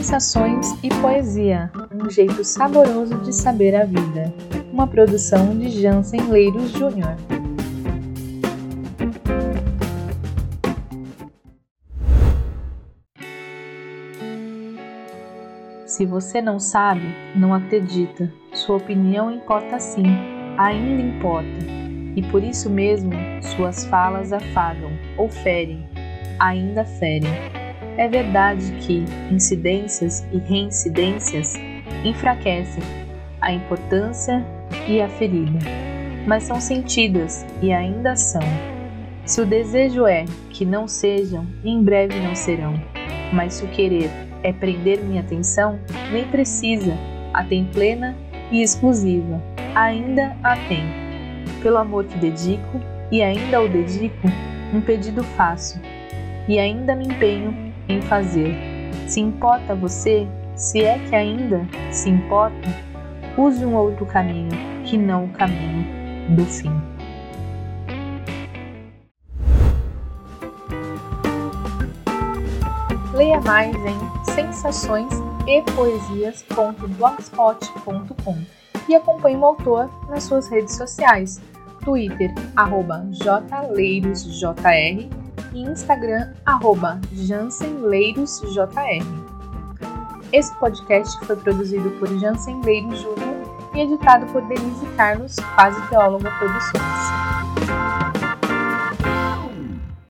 Sensações e Poesia, um jeito saboroso de saber a vida. Uma produção de Jansen Leiros Júnior. Se você não sabe, não acredita. Sua opinião importa sim, ainda importa. E por isso mesmo, suas falas afagam ou ferem, ainda ferem é verdade que incidências e reincidências enfraquecem a importância e a ferida, mas são sentidas e ainda são. Se o desejo é que não sejam, em breve não serão, mas se o querer é prender minha atenção, nem precisa, a tem plena e exclusiva, ainda a tem. Pelo amor que dedico, e ainda o dedico, um pedido faço, e ainda me empenho em fazer. Se importa você, se é que ainda se importa, use um outro caminho que não o caminho do fim. Leia mais em sensações e e acompanhe o autor nas suas redes sociais, Twitter, arroba jleirosjr e Instagram, arroba jansenleirosjr. Esse podcast foi produzido por Jansen Leiros Júnior e editado por Denise Carlos, quase teóloga produções.